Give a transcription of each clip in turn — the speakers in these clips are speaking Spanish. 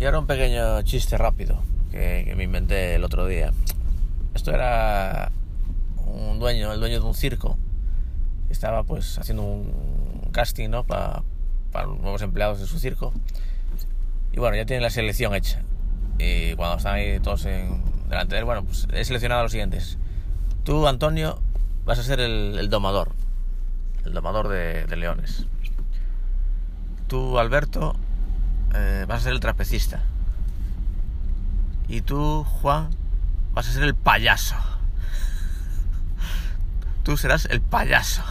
Y ahora un pequeño chiste rápido que, me inventé el otro día. Esto era un dueño, el dueño de un circo, estaba pues haciendo un casting ¿no? para, nuevos empleados de su circo. Y bueno, ya tiene la selección hecha. Y cuando están ahí todos en, delante de él, bueno, pues he seleccionado a los siguientes. Tú, Antonio, vas a ser el, domador, el domador de, leones. Tú, Alberto, eh, vas a ser el trapecista. Y tú, Juan, vas a ser el payaso. Tú serás el payaso.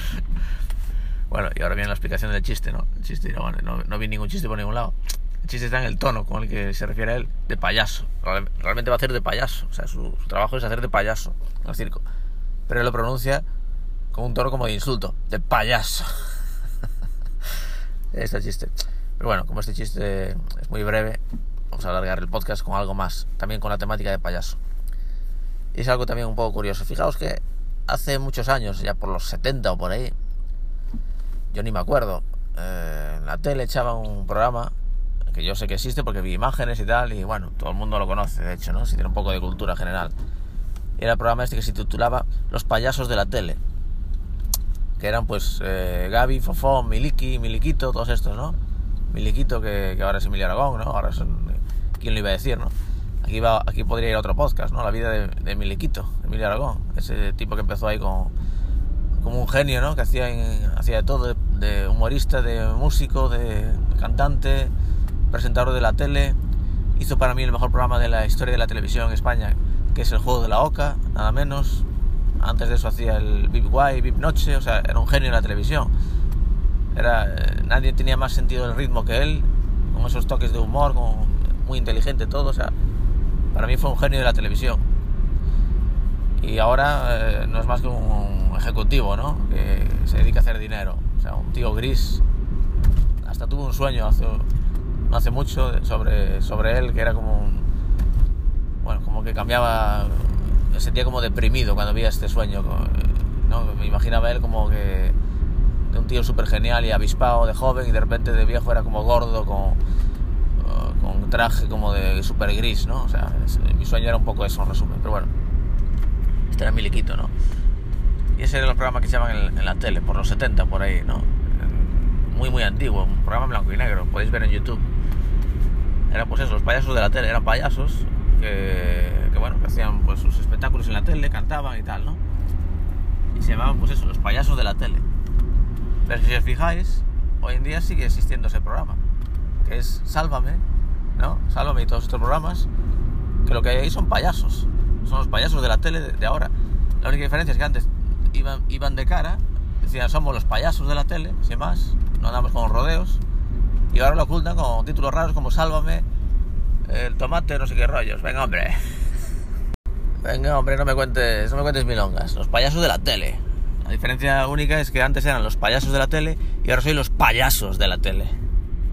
bueno, y ahora viene la explicación del chiste, ¿no? El chiste, no, no, vi ningún chiste por ningún lado. El chiste está en el tono con el que se refiere a él, de payaso. Realmente va a hacer de payaso. O sea, su, trabajo es hacer de payaso en el circo. Pero él lo pronuncia con un tono como de insulto, de payaso. es el chiste. Pero bueno, como este chiste es muy breve, vamos a alargar el podcast con algo más, también con la temática de payaso. Y es algo también un poco curioso. Fijaos que hace muchos años, ya por los 70 o por ahí, yo ni me acuerdo, eh, en la tele echaban un programa que yo sé que existe porque vi imágenes y tal, y bueno, todo el mundo lo conoce, de hecho, ¿no? Si tiene un poco de cultura general. era el programa este que se titulaba Los payasos de la tele. Que eran pues eh, Gaby, Fofón, Miliki, Miliquito, todos estos, ¿no? Miliquito que, que ahora es Emilio Aragón, ¿no? Ahora son quién lo iba a decir, ¿no? Aquí, va, aquí podría ir otro podcast, ¿no? La vida de, de Miliquito, Emilio Aragón, ese tipo que empezó ahí como un genio, ¿no? Que hacía, hacía de todo, de, humorista, de músico, de, cantante, presentador de la tele. Hizo para mí el mejor programa de la historia de la televisión en España, que es el juego de la Oca, nada menos. Antes de eso hacía el VIP Guay, VIP Noche, o sea, era un genio en la televisión. Era, eh, nadie tenía más sentido del ritmo que él, con esos toques de humor, con muy inteligente todo, o sea, para mí fue un genio de la televisión. Y ahora eh, no es más que un ejecutivo, ¿no? Que se dedica a hacer dinero. O sea, un tío gris. Hasta tuvo un sueño hace, no hace mucho sobre, sobre él, que era como un, Bueno, como que cambiaba... Me sentía como deprimido cuando veía este sueño. ¿no? Me imaginaba él como que... Un tío súper genial y avispado de joven y de repente de viejo era como gordo, con con traje como de super gris, ¿no? O sea, mi sueño era un poco eso en resumen, pero bueno, este era mi liquito, ¿no? Y ese era el programa que se llaman en, la tele, por los 70, por ahí, ¿no? Muy, muy antiguo, un programa blanco y negro, podéis ver en YouTube. Eran pues eso, los payasos de la tele, eran payasos que, que bueno, que hacían pues sus espectáculos en la tele, cantaban y tal, ¿no? Y se llamaban pues eso, los payasos de la tele. Pero si os fijáis, hoy en día sigue existiendo ese programa, que es Sálvame, ¿no? Sálvame y todos estos programas, que lo que hay ahí son payasos. Son los payasos de la tele de, ahora. La única diferencia es que antes iban, iban de cara, decían somos los payasos de la tele, sin más, no andamos con rodeos, y ahora lo ocultan con títulos raros como Sálvame, el tomate, no sé qué rollos. Venga, hombre. Venga, hombre, no me cuentes, no me cuentes milongas. Los payasos de la tele. La diferencia única es que antes eran los payasos de la tele y ahora soy los payasos de la tele.